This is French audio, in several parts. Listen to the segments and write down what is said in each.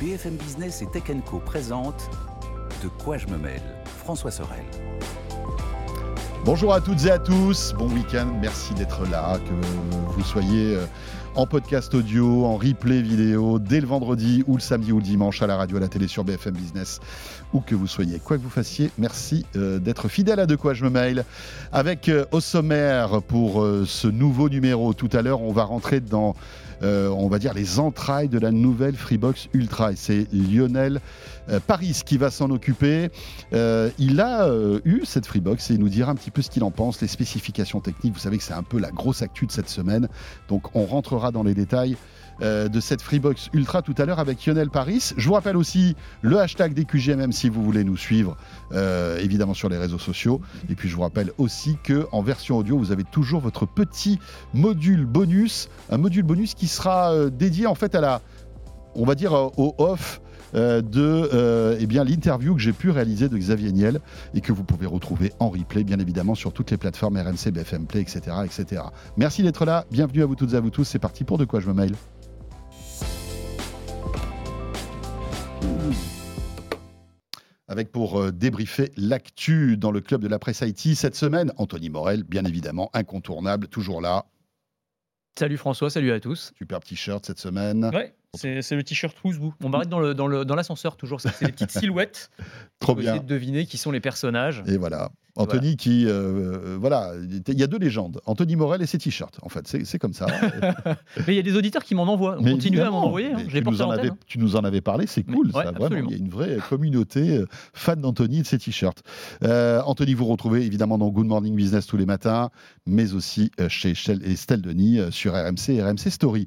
BFM Business et Tech Co De quoi je me mêle François Sorel. Bonjour à toutes et à tous, bon week-end, merci d'être là, que vous soyez euh, en podcast audio, en replay vidéo, dès le vendredi ou le samedi ou le dimanche à la radio, à la télé sur BFM Business, où que vous soyez, quoi que vous fassiez, merci euh, d'être fidèle à De quoi je me mail. Avec euh, au sommaire pour ce nouveau numéro, tout à l'heure, on va rentrer dans euh, on va dire, les entrailles de la nouvelle Freebox Ultra. Et c'est Lionel euh, Paris qui va s'en occuper. Euh, il a eu cette Freebox et il nous dira un petit peu ce qu'il en pense, les spécifications techniques. Vous savez que c'est un peu la grosse actu de cette semaine. Donc on rentrera dans les détails euh, de cette Freebox Ultra tout à l'heure avec Lionel Paris. Je vous rappelle aussi le hashtag des QGMM si vous voulez nous suivre, euh, évidemment sur les réseaux sociaux. Et puis je vous rappelle aussi que en version audio, vous avez toujours votre petit module bonus, un module bonus qui sera euh, dédié en fait à la, on va dire au off. de eh bien l'interview que j'ai pu réaliser de Xavier Niel et que vous pouvez retrouver en replay bien évidemment sur toutes les plateformes RMC, BFM Play, etc. etc. Merci d'être là, bienvenue à vous toutes et à vous tous, c'est parti pour De quoi je me mail. Avec pour euh, débriefer l'actu dans le club de la presse Haïti cette semaine. Anthony Morel, bien évidemment, incontournable, toujours là. Salut François, salut à tous. Super t-shirt cette semaine. Ouais, c'est le t-shirt Rousebou. On m'arrête dans l'ascenseur dans dans toujours. C'est les petites silhouettes. Trop bien. Essayer de deviner qui sont les personnages. Et voilà. Anthony qui, euh, euh, voilà, il y a deux légendes, Anthony Morel et ses t-shirts, en fait, c'est comme ça. mais il y a des auditeurs qui m'en envoient, continuez à m'en envoyer, hein. tu, nous en avais, hein. tu nous en avais parlé, c'est cool, ça, vraiment, il y a une vraie communauté euh, fan d'Anthony et de ses t-shirts. Anthony, vous retrouvez évidemment dans Good Morning Business tous les matins, mais aussi chez Estelle Denis sur RMC et RMC Story.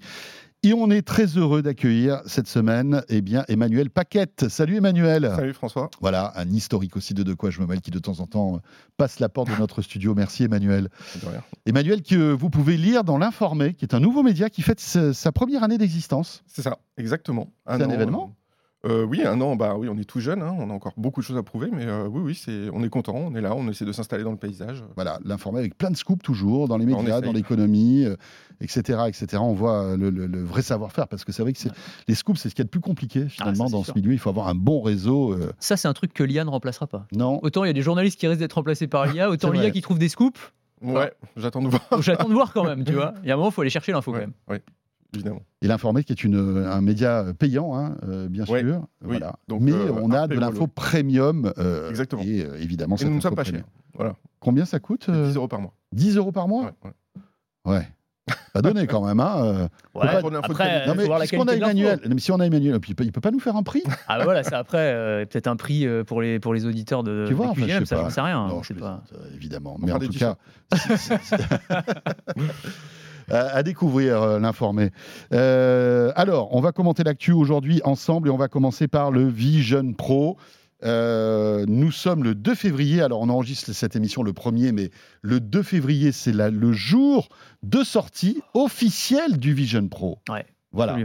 Et on est très heureux d'accueillir cette semaine eh bien, Emmanuel Paquette. Salut Emmanuel. Salut François. Voilà, un historique aussi de De quoi je me mêle qui de temps en temps passe la porte de notre studio. Merci Emmanuel. Emmanuel que vous pouvez lire dans l'Informé, qui est un nouveau média qui fête sa première année d'existence. C'est ça, exactement. C'est un événement? Euh, oui, un an, bah oui, on est tout jeune, hein, on a encore beaucoup de choses à prouver, mais euh, oui, oui, c'est, on est content, on est là, on essaie de s'installer dans le paysage. Voilà, l'informé avec plein de scoops toujours, dans les médias, dans l'économie, etc., euh, etc. On voit le, vrai savoir-faire, parce que c'est vrai que c'est, les scoops, c'est ce qui est le plus compliqué ah, finalement dans ce milieu. Il faut avoir un bon réseau. Ça, c'est un truc que l'IA ne remplacera pas. Non. Autant il y a des journalistes qui risquent d'être remplacés par l'IA, autant l'IA qui trouve des scoops. Ouais, j'attends de voir. j'attends de voir quand même, tu vois. Il y a un moment, il faut aller chercher l'info quand même. Oui évidemment. Et l'informé qui est une, un média payant, hein, euh, bien sûr. voilà. Donc, Mais euh, on a de l'info premium. Euh, Exactement. Et évidemment, ça ne pas cher. Voilà. Combien ça coûte 10 euros par mois. 10 euros par mois Ouais. ouais. Pas donné quand même. Hein. Ouais, pas... Après, non, mais si on a Emmanuel, mais si on a Emmanuel, il peut, il peut pas nous faire un prix. Ah bah voilà, c'est après peut-être un prix pour les pour les auditeurs de. Tu vois, enfin, je sais ça, pas. sais rien. Non, je pas. évidemment, mais en tout cas. à, découvrir euh, l'informé. Euh, alors, on va commenter l'actu aujourd'hui ensemble et on va commencer par le Vision Pro. Euh, nous sommes le 2 février, alors on enregistre cette émission le 1er, mais le 2 février, c'est le jour de sortie officielle du Vision Pro. Ouais. Voilà.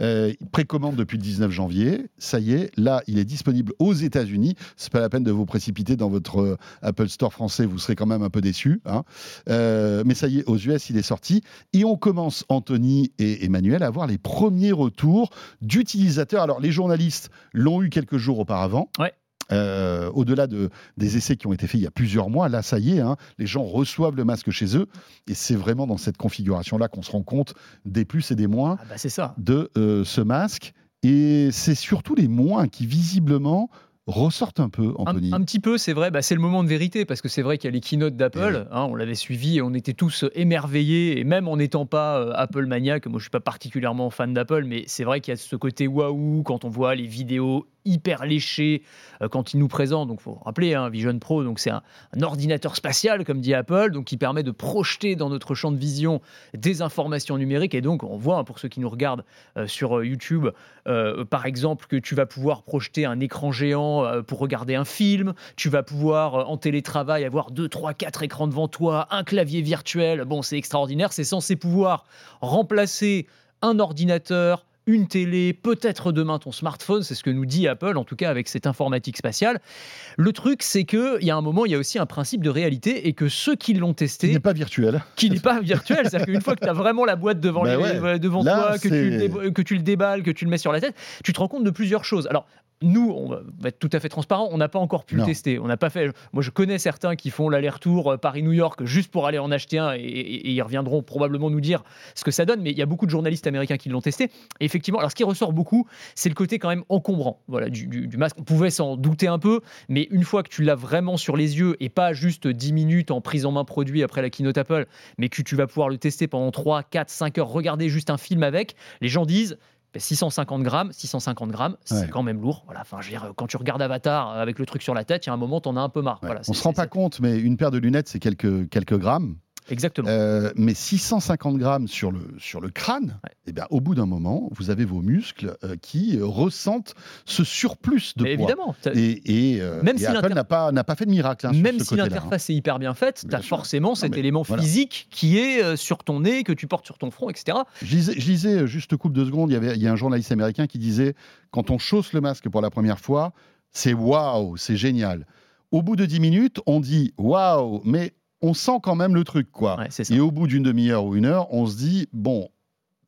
Euh, précommande depuis le 19 janvier. Ça y est, là, il est disponible aux États-Unis. C'est pas la peine de vous précipiter dans votre euh, Apple Store français. Vous serez quand même un peu déçus. Hein. Euh, mais ça y est, aux US, il est sorti. Et on commence, Anthony et Emmanuel, à avoir les premiers retours d'utilisateurs. Alors, les journalistes l'ont eu quelques jours auparavant. Ouais. Euh, au-delà de, des essais qui ont été faits il y a plusieurs mois, là, ça y est, hein, les gens reçoivent le masque chez eux. Et c'est vraiment dans cette configuration-là qu'on se rend compte des plus et des moins ah bah, ça. de euh, ce masque. Et c'est surtout les moins qui, visiblement, ressortent un peu, Anthony. Un, petit peu, c'est vrai. Bah, c'est le moment de vérité parce que c'est vrai qu'il y a les keynotes d'Apple. Eh hein, on l'avait suivi et on était tous émerveillés. Et même en n'étant pas euh, Apple maniaque, moi je suis pas particulièrement fan d'Apple, mais c'est vrai qu'il y a ce côté waouh quand on voit les vidéos hyper léché euh, quand il nous présente. Donc, faut rappeler, hein, Vision Pro, donc c'est un, ordinateur spatial, comme dit Apple, donc qui permet de projeter dans notre champ de vision des informations numériques. Et donc, on voit hein, pour ceux qui nous regardent euh, sur euh, YouTube, par exemple, que tu vas pouvoir projeter un écran géant pour regarder un film. Tu vas pouvoir en télétravail avoir deux, trois, quatre écrans devant toi, un clavier virtuel. Bon, c'est extraordinaire. C'est censé pouvoir remplacer un ordinateur une télé, peut-être demain ton smartphone, c'est ce que nous dit Apple, en tout cas avec cette informatique spatiale. Le truc, c'est qu'il y a un moment, il y a aussi un principe de réalité et que ceux qui l'ont testé... Qui n'est pas virtuel. Qui n'est pas virtuel, c'est-à-dire qu'une fois que tu as vraiment la boîte devant, Bah les- ouais. devant Là, toi, que tu, que tu le déballes, que tu le mets sur la tête, tu te rends compte de plusieurs choses. Alors, nous, on va être tout à fait transparent, on n'a pas encore pu Non. le tester. On n'a pas fait. Moi, je connais certains qui font l'aller-retour euh, Paris-New York juste pour aller en acheter un et, et- et ils reviendront probablement nous dire ce que ça donne. Mais il y a beaucoup de journalistes américains qui l'ont testé. Et effectivement, alors ce qui ressort beaucoup, c'est le côté quand même encombrant voilà, du, du- du masque. On pouvait s'en douter un peu, mais une fois que tu l'as vraiment sur les yeux et pas juste 10 minutes en prise en main produit après la keynote Apple, mais que tu vas pouvoir le tester pendant 3, 4, 5 heures, regarder juste un film avec, les gens disent. Ben, 650 grammes, 650 grammes, c'est Ouais. quand même lourd. Voilà, enfin, je veux dire, quand tu regardes Avatar euh, avec le truc sur la tête, il y a un moment, t'en as un peu marre. Ouais. Voilà, on se rend pas compte, mais une paire de lunettes, c'est quelques, quelques grammes. Exactement. Euh, mais 650 grammes sur le, sur le crâne, Ouais. eh bien, au bout d'un moment, vous avez vos muscles euh, qui euh, ressentent ce surplus de Mais poids. évidemment, Et, et, euh, Même et si Apple n'a pas, pas fait de miracle hein, Même si côté-là, hein. l'interface est hyper bien faite, tu as sûr. forcément cet élément voilà. physique qui est sur ton nez, que tu portes sur ton front, etc. Je lisais, je lisais, juste coupe de secondes, il y, avait, il y a un journaliste américain qui disait quand on chausse le masque pour la première fois, c'est waouh, c'est génial. Au bout de 10 minutes, on dit waouh, mais on sent quand même le truc, quoi. Ouais. Et au bout d'une demi-heure ou une heure, on se dit bon,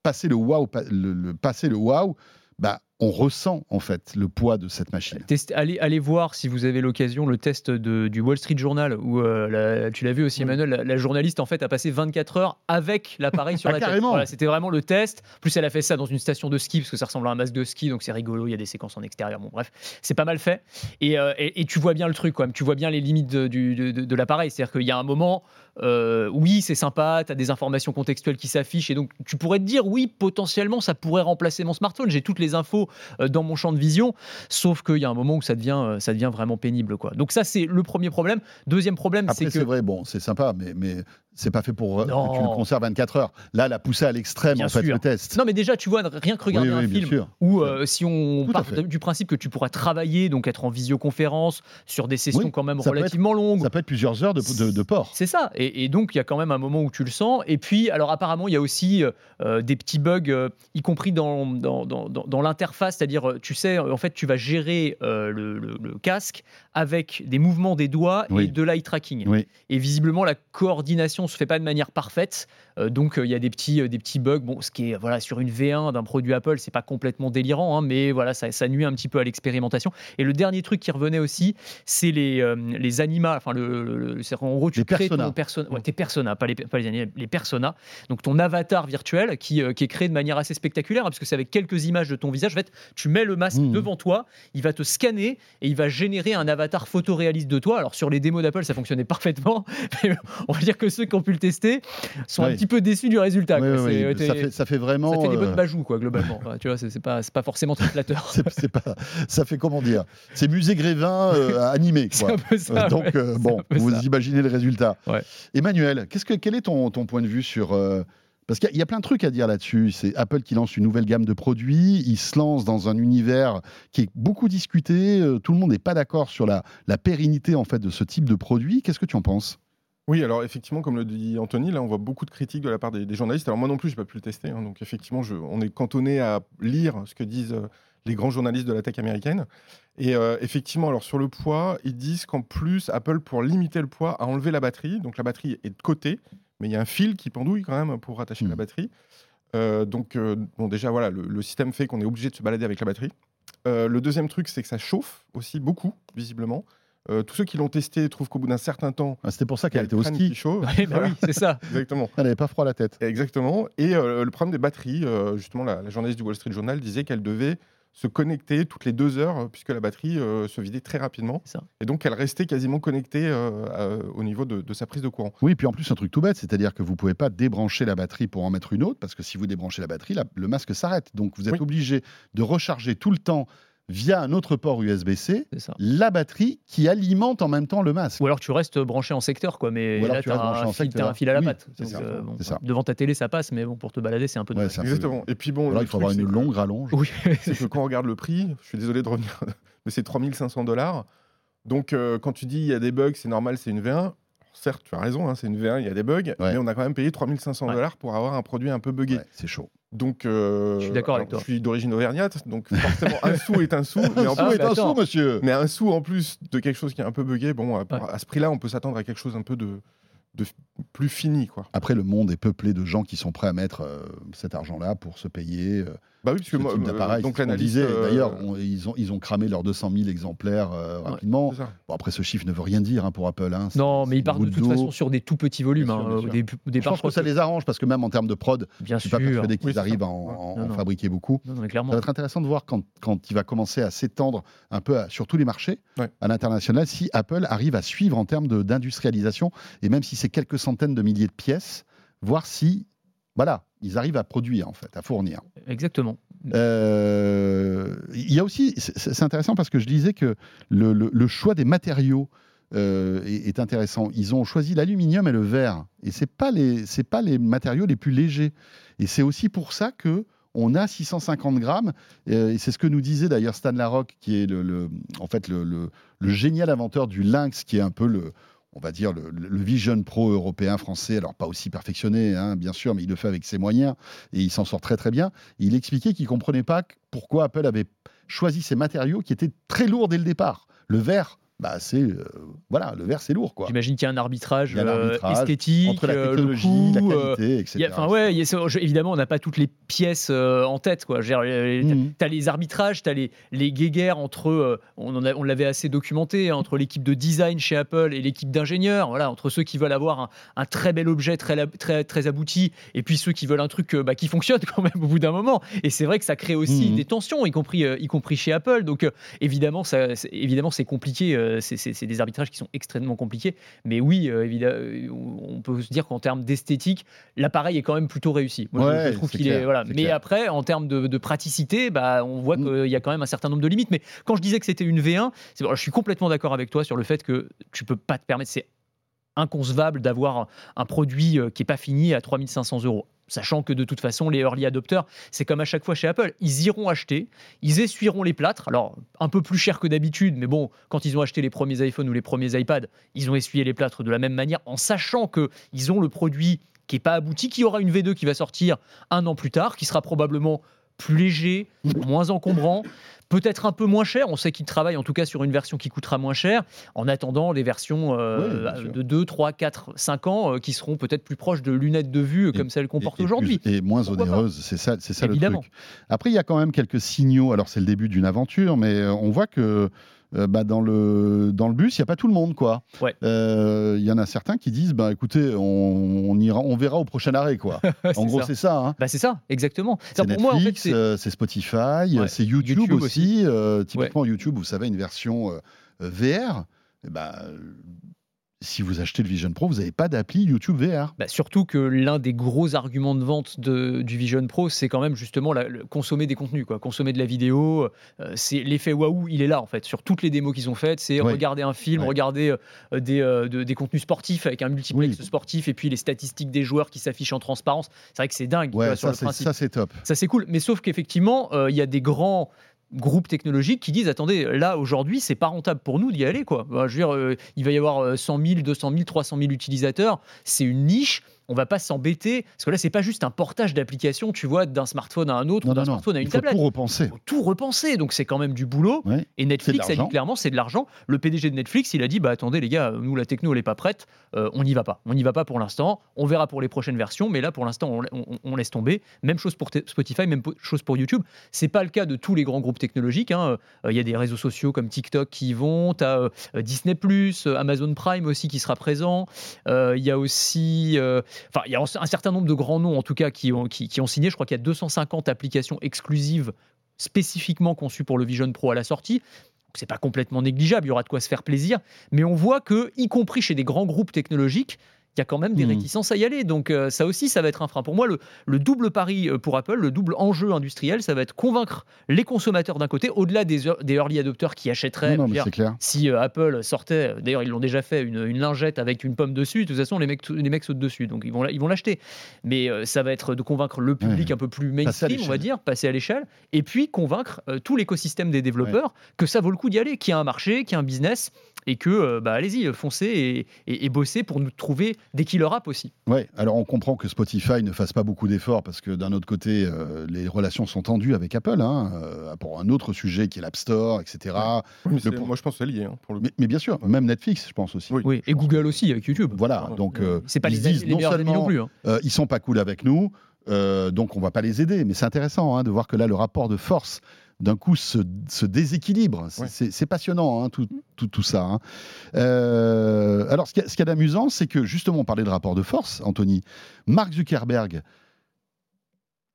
passer le waouh, pa- le, le- passer le waouh, bah, on ressent en fait le poids de cette machine. Test- allez, allez voir si vous avez l'occasion le test de- du Wall Street Journal où euh, la- tu l'as vu aussi. Emmanuel, la, la journaliste en fait a passé 24 heures avec l'appareil sur Ah, la tête. carrément. Voilà, c'était vraiment le test. Plus elle a fait ça dans une station de ski parce que ça ressemble à un masque de ski donc c'est rigolo. Il y a des séquences en extérieur. Bon bref, c'est pas mal fait et, euh, et- et tu vois bien le truc quand même. Tu vois bien les limites de- de l'appareil. C'est-à-dire qu'il y a un moment, euh, oui c'est sympa, tu as des informations contextuelles qui s'affichent et donc tu pourrais te dire oui potentiellement ça pourrait remplacer mon smartphone. J'ai toutes les infos euh, dans mon champ de vision. Sauf qu'il y a un moment où ça devient, euh, ça devient vraiment pénible. Quoi. Donc ça, c'est le premier problème. Deuxième problème, c'est que... c'est vrai, bon, c'est sympa, mais, mais c'est pas fait pour euh, Non. que tu le conserves 24 heures. Là, la poussée à l'extrême, en fait, sûr. le test. Non, mais déjà, tu vois, rien que regarder Oui, oui, un film où, euh, si on Tout part du principe que tu pourras travailler, donc être en visioconférence, sur des sessions Oui, quand même être- relativement longues, Ça peut être plusieurs heures de, de, de port. C'est ça. Et, et donc, il y a quand même un moment où tu le sens. Et puis, alors apparemment, il y a aussi euh, des petits bugs, euh, y compris dans, dans, dans- l'interface. C'est-à-dire, euh, tu sais, en fait, tu vas gérer euh, le, le- le casque avec des mouvements des doigts et de l'eye tracking. Oui. Et visiblement, la coordination se fait pas de manière parfaite. Euh, donc, euh, il y a des petits, euh, des petits bugs. Bon, ce qui est, voilà, sur une V1 d'un produit Apple, c'est pas complètement délirant, hein, mais voilà, ça, ça nuit un petit peu à l'expérimentation. Et le dernier truc qui revenait aussi, c'est les, les animaux. Enfin, le, le- le- en gros, tu Les crées personas. ton persona, ouais, tes personas, pas les, pas les animaux, les personas. Donc, ton avatar virtuel qui, qui est créé de manière assez spectaculaire, hein, parce que c'est avec quelques images de ton visage. En fait, tu mets le masque Mhm. devant toi, il va te scanner et il va générer un avatar photoréaliste de toi. Alors, sur les démos d'Apple, ça fonctionnait parfaitement. Mais on va dire que ceux qui ont pu le tester sont un petit peu déçus du résultat. Quoi. ça, fait, ça fait vraiment. ça fait des euh, bonnes bajous, quoi, globalement. Enfin, tu vois, c'est pas, c'est pas forcément très flatteur. c'est- c'est pas, ça fait comment dire C'est musée Grévin euh, animé. C'est Quoi. un peu ça. Euh, Donc, ouais. euh, C'est bon, un peu vous ça. imaginez le résultat. Emmanuel, qu'est-ce que, quel est ton, ton point de vue sur. euh, parce qu'il y a- il y a plein de trucs à dire là-dessus. C'est Apple qui lance une nouvelle gamme de produits. Il se lance dans un univers qui est beaucoup discuté. euh, Tout le monde n'est pas d'accord sur la, la pérennité en fait de ce type de produit. Qu'est-ce que tu en penses? Oui, alors effectivement, comme le dit Anthony, là, on voit beaucoup de critiques de la part des, des journalistes. Alors moi non plus, je n'ai pas pu le tester. hein, donc effectivement, je- on est cantonné à lire ce que disent euh, les grands journalistes de la tech américaine. Et euh, effectivement, alors sur le poids, ils disent qu'en plus, Apple, pour limiter le poids, a enlevé la batterie. Donc la batterie est de côté, mais il y a un fil qui pendouille quand même pour rattacher la batterie. Euh, donc, bon, déjà, voilà, le, le système fait qu'on est obligé de se balader avec la batterie. Le deuxième truc, c'est que ça chauffe aussi beaucoup, visiblement. Euh, tous ceux qui l'ont testé trouvent qu'au bout d'un certain temps, Ah, C'était pour ça qu'elle le était au ski. chauffe. Ouais, bah oui, c'est ça. Exactement. Elle n'avait pas froid à la tête. Exactement. Et euh, le problème des batteries, euh, justement, la, la journaliste du Wall Street Journal disait qu'elle devait se connecter toutes les deux heures, puisque la batterie euh, se vidait très rapidement. Ça. Et donc, elle restait quasiment connectée euh, euh, au niveau de, de sa prise de courant. Oui, puis en plus, un truc tout bête, c'est-à-dire que vous pouvez pas débrancher la batterie pour en mettre une autre, parce que si vous débranchez la batterie, la- le masque s'arrête. Donc vous êtes Oui. obligé de recharger tout le temps via un autre port USB-C la batterie qui alimente en même temps le masque. Ou alors tu restes branché en secteur, quoi. Mais là, tu as, en un fil, à la Oui, patte. c'est Donc, ça, euh, bon, c'est ça. Devant ta télé, ça passe, mais bon, pour te balader, c'est un peu Ouais, dommage. Exactement. Et puis bon, Alors le il faut truc, avoir une longue rallonge. Oui, c'est que quand on regarde le prix, je suis désolé de revenir, mais c'est 3500 dollars. Donc, euh, quand tu dis il y a des bugs, c'est normal, c'est une V1. Certes, tu as raison, hein, c'est une V1, il y a des bugs, mais on a quand même payé 3500 Ouais. dollars pour avoir un produit un peu buggé. Ouais, c'est chaud. Donc, euh, Je suis d'accord avec alors, toi. Je suis d'origine auvergnate, donc forcément un sou est un sou, mais en Un plus, sou est un attends. sou, monsieur. mais un sou en plus de quelque chose qui est un peu buggé. Bon, à, Ouais. à ce prix-là, on peut s'attendre à quelque chose un peu de, plus fini, quoi. Après, le monde est peuplé de gens qui sont prêts à mettre euh, cet argent-là pour se payer. euh, Bah oui, parce ce que moi, euh, donc l'analyse. euh, D'ailleurs, on- ils, ont, ils ont cramé leurs 200 000 exemplaires euh, rapidement. Bon, après, ce chiffre ne veut rien dire hein, pour Apple. hein. Non, mais ils partent de toute façon sur des tout petits volumes. Bien hein, bien Je pense que ça les arrange parce que même en termes de prod, Bien je suis pas sûr. persuadé qu'ils Oui, arrivent à en, Ouais. en- Non, en non. fabriquer beaucoup. Non, non, mais Ça va être intéressant de voir quand, quand il va commencer à s'étendre un peu à- sur tous les marchés Ouais. à l'international, si Apple arrive à suivre en termes d'industrialisation, et même si c'est quelques centaines de milliers de pièces, voir si, voilà, ils arrivent à produire en fait, à fournir. Exactement. Euh, Il y a aussi, c'est intéressant parce que je disais que le, le- le choix des matériaux euh, est, est intéressant. Ils ont choisi l'aluminium et le verre, et c'est pas les, c'est pas les matériaux les plus légers. Et c'est aussi pour ça que on a 650 grammes, euh, et c'est ce que nous disait d'ailleurs Stan Larocque, qui est le, le- en fait le génial inventeur du Lynx, qui est un peu le, on va dire le, Vision Pro européen français, alors pas aussi perfectionné, hein, bien sûr, mais il le fait avec ses moyens et il s'en sort très très bien. Il expliquait qu'il comprenait pas pourquoi Apple avait choisi ces matériaux qui étaient très lourds dès le départ. Le verre, bah c'est euh, voilà, le verre c'est lourd quoi. J'imagine qu'il y a un arbitrage, a euh, esthétique, Entre la euh, le technologie, la euh, qualité, etc. Enfin ouais, il y a ça- je- évidemment on n'a pas toutes les pièces en tête quoi. Euh, Mhm. T'as les arbitrages, t'as les, les guéguerres entre, on, on l'avait assez documenté, hein, entre l'équipe de design chez Apple et l'équipe d'ingénieurs, voilà, entre ceux qui veulent avoir un, un très bel objet, très, très, très abouti, et puis ceux qui veulent un truc bah, qui fonctionne quand même au bout d'un moment. Et c'est vrai que ça crée aussi Mhm. des tensions, y compris, y compris chez Apple. Donc évidemment, ça, évidemment, c'est compliqué, euh, c'est- des arbitrages qui sont extrêmement compliqués. Mais oui, euh, évidemment, on peut se dire qu'en termes d'esthétique, l'appareil est quand même plutôt réussi. Moi, je- Ouais, je trouve qu'il est clair, voilà. c'est Mais clair. après, en termes de, de praticité, bah, on voit Mm. qu'il y a quand même un certain nombre de limites. Mais quand je disais que c'était une V1, c'est- bon, je suis complètement d'accord avec toi sur le fait que tu peux pas te permettre, c'est inconcevable d'avoir un produit euh, qui est pas fini à 3500 euros. Sachant que de toute façon, les early adopters, c'est comme à chaque fois chez Apple, ils iront acheter, ils essuieront les plâtres, alors un peu plus cher que d'habitude, mais bon, quand ils ont acheté les premiers iPhones ou les premiers iPads, ils ont essuyé les plâtres de la même manière, en sachant qu'ils ont le produit qui n'est pas abouti, qui aura une V2 qui va sortir un an plus tard, qui sera probablement plus léger, moins encombrant, peut-être un peu moins cher. On sait qu'ils travaillent en tout cas sur une version qui coûtera moins cher, en attendant les versions euh, Oui, de 2, 3, 4, 5 ans euh, qui seront peut-être plus proches de lunettes de vue euh, comme celles qu'on porte aujourd'hui. Et moins Pourquoi pas onéreuse, c'est ça, c'est ça le Évidemment. truc. Après, il y a quand même quelques signaux. Alors, c'est le début d'une aventure, mais on voit que euh, bah, dans, le, dans le bus, il n'y a pas tout le monde. quoi. Ouais. Euh, Il y en a certains qui disent bah, écoutez, on, on ira, on verra au prochain arrêt. Quoi. en gros, c'est ça. hein. Bah, c'est ça, exactement. C'est en fait, Netflix, c'est euh, c'est Spotify, Ouais, c'est YouTube, YouTube aussi. Typiquement, YouTube, vous savez, une version VR. ben, euh, si vous achetez le Vision Pro, vous n'avez pas d'appli YouTube VR. Bah, surtout que l'un des gros arguments de vente de- du Vision Pro, c'est quand même justement la- le- consommer des contenus, quoi. consommer de la vidéo. euh, c'est l'effet waouh, il est là en fait. Sur toutes les démos qu'ils ont faites, c'est Ouais. regarder un film, Ouais. regarder euh, des, euh, de- des contenus sportifs avec un multiplex Oui. sportif et puis les statistiques des joueurs qui s'affichent en transparence. C'est vrai que c'est dingue vois, sur ça, le c'est- principe. ça, c'est top. Ça, c'est cool. Mais sauf qu'effectivement, il y a des grands groupes technologiques qui disent attendez là aujourd'hui c'est pas rentable pour nous d'y aller quoi. Bah, je veux dire euh, il va y avoir euh, 100 000 200 000 300 000 utilisateurs c'est une niche on va pas s'embêter parce que là c'est pas juste un portage d'application tu vois d'un smartphone à un autre d'un smartphone à une Il faut tablette. tout repenser. faut tout repenser donc c'est quand même du boulot. Ouais. et Netflix a dit clairement c'est de l'argent. Le PDG de Netflix il a dit bah attendez les gars nous la techno elle est pas prête euh, on n'y va pas. On n'y va pas pour l'instant. On verra pour les prochaines versions mais là pour l'instant on, on- on laisse tomber. Même chose pour Spotify même chose pour YouTube. C'est pas le cas de tous les grands groupes technologiques hein. Euh, il y a des réseaux sociaux comme TikTok qui y vont. Tu as Disney euh, Amazon Prime aussi qui sera présent. Euh, il y a aussi euh, enfin il y a un certain nombre de grands noms en tout cas qui ont, signé. Je crois qu'il y a 250 applications exclusives spécifiquement conçues pour le Vision Pro à la sortie. C'est pas complètement négligeable, il y aura de quoi se faire plaisir, mais on voit que, y compris chez des grands groupes technologiques, il y a quand même des Mhm. réticences à y aller. Donc euh, ça aussi, ça va être un frein. Pour moi, le, le double pari euh, pour Apple, le double enjeu industriel, ça va être convaincre les consommateurs d'un côté, au-delà des, ear- des early adopters qui achèteraient. Non, non, dire, clair. si euh, Apple sortait, d'ailleurs ils l'ont déjà fait, une, une lingette avec une pomme dessus, de toute façon les mecs, les mecs sautent dessus, donc ils vont, la- ils vont l'acheter. Mais euh, ça va être de convaincre le public Ouais. un peu plus mainstream, on va dire, passer à l'échelle, et puis convaincre tout l'écosystème des développeurs que ça vaut le coup d'y aller, qu'il y a un marché, qu'il y a un business, et que, bah, allez-y, foncez et, et, bossez pour nous trouver des killer apps aussi. Ouais, alors on comprend que Spotify ne fasse pas beaucoup d'efforts parce que d'un autre côté, les relations sont tendues avec Apple hein, pour un autre sujet qui est l'App Store, etc. Moi, je pense que c'est lié. Hein, pour le... mais, mais, bien sûr, même Netflix, je pense aussi. Oui, et Google aussi avec YouTube. Voilà, donc c'est pas ils les, disent les non seulement non plus. Hein. ils sont pas cool avec nous. Euh, donc on va pas les aider. Mais c'est intéressant hein, de voir que là, le rapport de force d'un coup se, déséquilibre. C'est passionnant, hein, tout, tout, ça. Hein. Euh, alors, ce qu'il y a, d'amusant, c'est que justement, on parlait de rapport de force, Anthony. Mark Zuckerberg,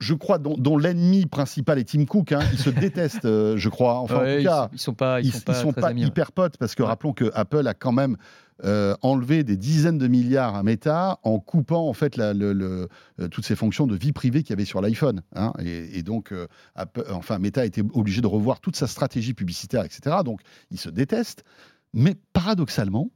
je crois, dont, l'ennemi principal est Tim Cook, ils se détestent, euh, je crois. Enfin, en tout cas, ils, sont pas, ils, sont pas, hyper potes parce que rappelons que Apple a quand même euh, enlevé des dizaines de milliards à Meta en coupant en fait la, le, euh, toutes ces fonctions de vie privée qu'il y avait sur l'iPhone. Hein. et, donc, euh, enfin, Meta a été obligé de revoir toute sa stratégie publicitaire, etc. Donc, ils se détestent. Mais paradoxalement,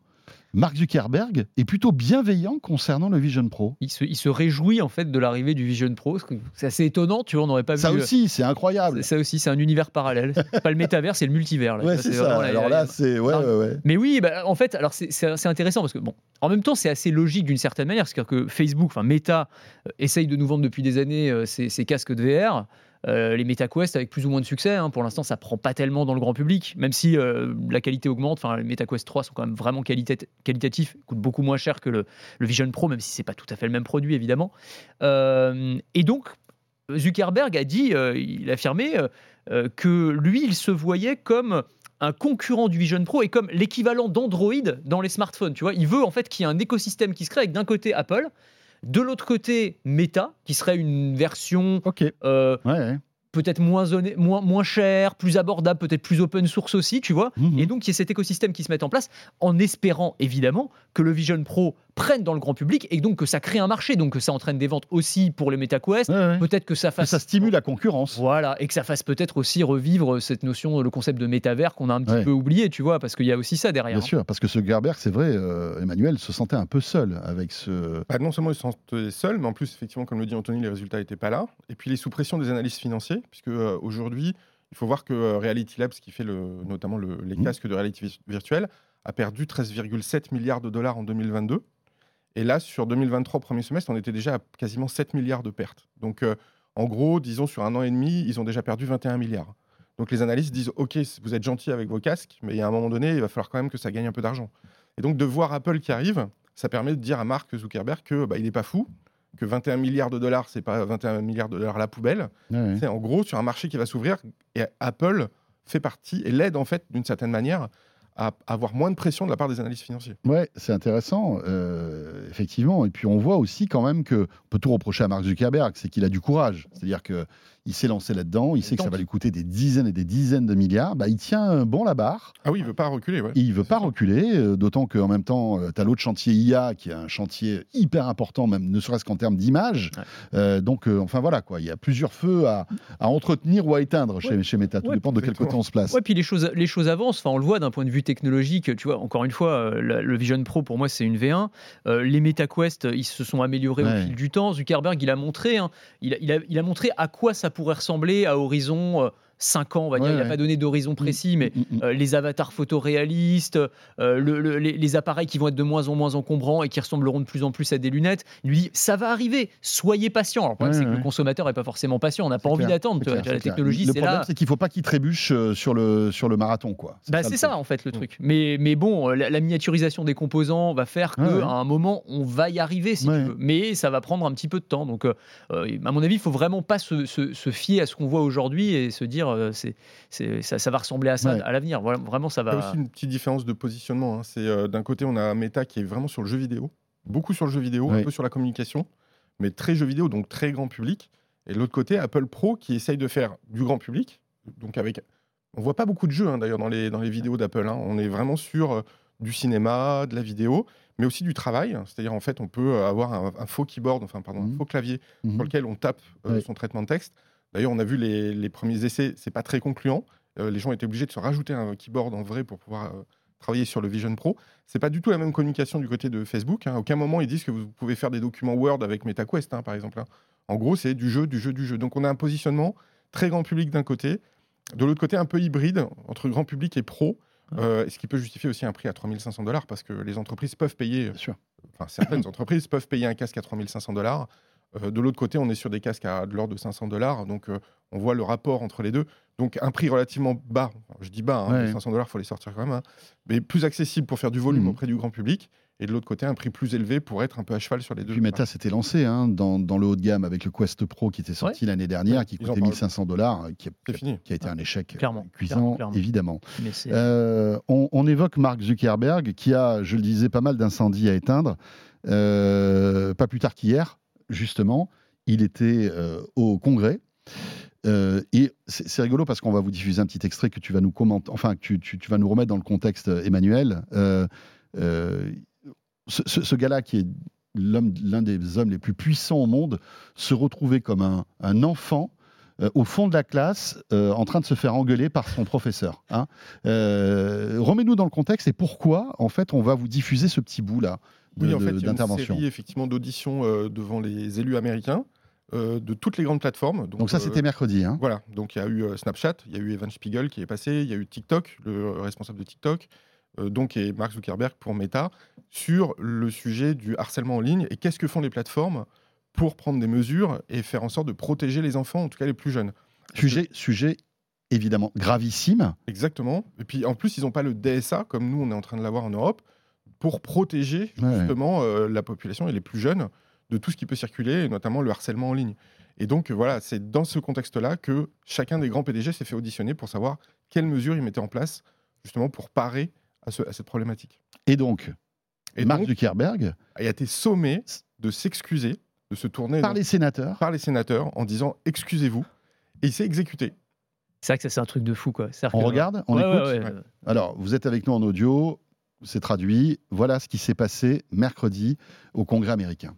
Mark Zuckerberg est plutôt bienveillant concernant le Vision Pro. Il se, il se réjouit en fait de l'arrivée du Vision Pro. C'est assez étonnant, tu vois, on n'aurait pas ça vu. Ça aussi, c'est incroyable. Ça aussi, c'est un univers parallèle. pas le métavers, c'est le multivers. Là. Ouais, c'est ça. alors là, c'est ouais, ouais, ouais, Mais oui, bah, en fait, alors c'est intéressant parce que bon, en même temps, c'est assez logique d'une certaine manière, c'est-à-dire que Facebook, enfin Meta, euh, essaye de nous vendre depuis des années euh, ces, ces casques de VR. Euh, les MetaQuest avec plus ou moins de succès. Hein. Pour l'instant, ça prend pas tellement dans le grand public, même si euh, la qualité augmente. Enfin, les MetaQuest 3 sont quand même vraiment qualitatifs, coûtent beaucoup moins cher que le, Vision Pro, même si c'est pas tout à fait le même produit, évidemment. Euh, et donc, Zuckerberg a dit, il a affirmé que lui, il se voyait comme un concurrent du Vision Pro et comme l'équivalent d'Android dans les smartphones. Tu vois, il veut en fait qu'il y ait un écosystème qui se crée avec d'un côté Apple de l'autre côté, Meta, qui serait une version euh, peut-être moins, moins, moins cher, plus abordable, peut-être plus open source aussi, tu vois. Mhm. Et donc, il y a cet écosystème qui se met en place, en espérant évidemment que le Vision Pro prenne dans le grand public et donc que ça crée un marché, donc que ça entraîne des ventes aussi pour les MetaQuest. Peut-être que ça fasse. ça stimule la concurrence. Voilà, et que ça fasse peut-être aussi revivre cette notion, le concept de métavers qu'on a un petit peu oublié, tu vois, parce qu'il y a aussi ça derrière. Bien sûr, parce que ce Gerber, c'est vrai, euh, Emmanuel se sentait un peu seul avec ce. Bah, non seulement il se sentait seul, mais en plus, effectivement, comme le dit Anthony, les résultats n'étaient pas là. Et puis, il est sous pression des analystes financiers, puisque euh, aujourd'hui, il faut voir que euh, Reality Labs, qui fait le, notamment les mmh. casques de réalité virtuelle, a perdu 13,7 milliards de dollars en 2022. Et là, sur 2023, premier semestre, on était déjà à quasiment 7 milliards de pertes. Donc, euh, en gros, disons, sur un an et demi, ils ont déjà perdu 21 milliards. Donc, les analystes disent OK, vous êtes gentils avec vos casques, mais à un moment donné, il va falloir quand même que ça gagne un peu d'argent. Et donc, de voir Apple qui arrive, ça permet de dire à Mark Zuckerberg que bah, il n'est pas fou, que 21 milliards de dollars, c'est pas 21 milliards de dollars à la poubelle. C'est en gros sur un marché qui va s'ouvrir et Apple fait partie et l'aide en fait d'une certaine manière à avoir moins de pression de la part des analystes financiers. Ouais, c'est intéressant, euh, effectivement. Et puis on voit aussi quand même que on peut tout reprocher à Mark Zuckerberg, c'est qu'il a du courage. C'est-à-dire que il s'est lancé là-dedans, il sait que ça va lui coûter des dizaines et des dizaines de milliards, bah, il tient bon la barre. Ah oui, il veut pas reculer. Ouais. Il veut pas reculer, euh, d'autant qu'en même temps, euh, tu as l'autre chantier IA qui est un chantier hyper important, même ne serait-ce qu'en termes d'image. Euh, donc, enfin voilà, quoi, il y a plusieurs feux à, entretenir ou à éteindre chez, chez Meta, tout dépend de quel côté on se place. Ouais, puis les choses, les choses avancent, enfin, on le voit d'un point de vue technologique, tu vois, encore une fois, le Vision Pro pour moi c'est une V1. les MetaQuest, ils se sont améliorés au fil du temps. Zuckerberg, il a montré, hein, il, il, a, il a montré à quoi ça pourrait ressembler à horizon 5 ans, on va dire. il n'a pas donné d'horizon mm, précis, mais mm, mm, euh, les avatars photoréalistes, euh, les, appareils qui vont être de moins en moins encombrants et qui ressembleront de plus en plus à des lunettes. Il lui dit ça va arriver, soyez patient. Alors, le problème, c'est que le consommateur n'est pas forcément patient. On n'a pas envie d'attendre. La technologie, c'est là. Le problème, c'est qu'il ne faut pas qu'il trébuche euh, sur le, sur le marathon. quoi. C'est bah, ça, ça en fait, le truc. Mais, mais bon, la, miniaturisation des composants va faire qu'à un moment, on va y arriver, si tu veux. Mais ça va prendre un petit peu de temps. Donc, à mon avis, il ne faut vraiment pas se, se fier à ce qu'on voit aujourd'hui et se dire euh, c'est, ça, va ressembler à ça à l'avenir. Voilà, vraiment, ça va. Il y a aussi une petite différence de positionnement. Hein. C'est euh, d'un côté, on a Meta qui est vraiment sur le jeu vidéo, beaucoup sur le jeu vidéo, un peu sur la communication, mais très jeu vidéo, donc très grand public. Et de l'autre côté, Apple Pro qui essaye de faire du grand public, donc avec. On voit pas beaucoup de jeux hein, d'ailleurs dans les, dans les vidéos d'Apple. Hein. On est vraiment sur euh, du cinéma, de la vidéo, mais aussi du travail. C'est-à-dire, en fait, on peut avoir un, faux keyboard, enfin, pardon, un mmh. faux clavier mmh. sur lequel on tape son traitement de texte. D'ailleurs, on a vu les, premiers essais, c'est pas très concluant. Euh, les gens étaient obligés de se rajouter un keyboard en vrai pour pouvoir euh, travailler sur le Vision Pro. C'est pas du tout la même communication du côté de Facebook. Hein. À aucun moment ils disent que vous pouvez faire des documents Word avec MetaQuest, hein, par exemple. Hein. En gros, c'est du jeu, du jeu, du jeu. Donc on a un positionnement très grand public d'un côté, de l'autre côté un peu hybride entre grand public et pro. Euh, ce qui peut justifier aussi un prix à 3500 dollars parce que les entreprises peuvent payer, Bien sûr. enfin certaines entreprises peuvent payer un casque à 3500 dollars. Euh, de l'autre côté, on est sur des casques à de l'ordre de 500 dollars, donc euh, on voit le rapport entre les deux. Donc un prix relativement bas, je dis bas, hein, Ouais. les 500 dollars, il faut les sortir quand même, hein, mais plus accessible pour faire du volume Mhm. auprès du grand public. Et de l'autre côté, un prix plus élevé pour être un peu à cheval sur les deux. Puis Meta s'était lancé hein, dans, dans le haut de gamme avec le Quest Pro qui était sorti l'année dernière, Ouais, qui coûtait parlent. 1500 dollars, qui, a- C'est fini. qui a été un échec Clairement, cuisant, clairement, clairement. évidemment. Euh, on, on évoque Mark Zuckerberg qui a, je le disais, pas mal d'incendies à éteindre. Euh, pas plus tard qu'hier, justement, il était euh, au Congrès. Euh, et c'est rigolo parce qu'on va vous diffuser un petit extrait que tu vas nous commenter, enfin tu, vas nous remettre dans le contexte, euh, Emmanuel. Ce gars-là, qui est l'un des hommes les plus puissants au monde, se retrouvait comme un, enfant au fond de la classe, en train de se faire engueuler par son professeur. hein. Remets-nous dans le contexte et pourquoi, en fait, on va vous diffuser ce petit bout-là Oui, en fait, il y a une d'intervention. série effectivement d'auditions euh, devant les élus américains euh, de toutes les grandes plateformes. Donc ça, euh, c'était mercredi. hein. Voilà, donc il y a eu euh, Snapchat, il y a eu Evan Spiegel qui est passé, il y a eu TikTok, le responsable de TikTok, donc et Mark Zuckerberg pour Meta, sur le sujet du harcèlement en ligne et qu'est-ce que font les plateformes pour prendre des mesures et faire en sorte de protéger les enfants, en tout cas les plus jeunes. Parce que- Sujet, sujet évidemment gravissime. Exactement. Et puis en plus, ils n'ont pas le DSA, comme nous on est en train de l'avoir en Europe, pour protéger Ouais. justement euh, la population et les plus jeunes de tout ce qui peut circuler, et notamment le harcèlement en ligne. Et donc euh, voilà, c'est dans ce contexte-là que chacun des grands PDG s'est fait auditionner pour savoir quelles mesures ils mettaient en place justement pour parer à, ce- à cette problématique. Et donc, Et Mark donc, Zuckerberg, il a été sommé de s'excuser, de se tourner par donc les sénateurs, par les sénateurs en disant excusez-vous, et il s'est exécuté. C'est vrai que ça, c'est un truc de fou, quoi. On que- regarde, on Ouais, écoute. ouais, ouais. Ouais. Alors, vous êtes avec nous en audio, c'est traduit. Voilà ce qui s'est passé mercredi au Congrès américain.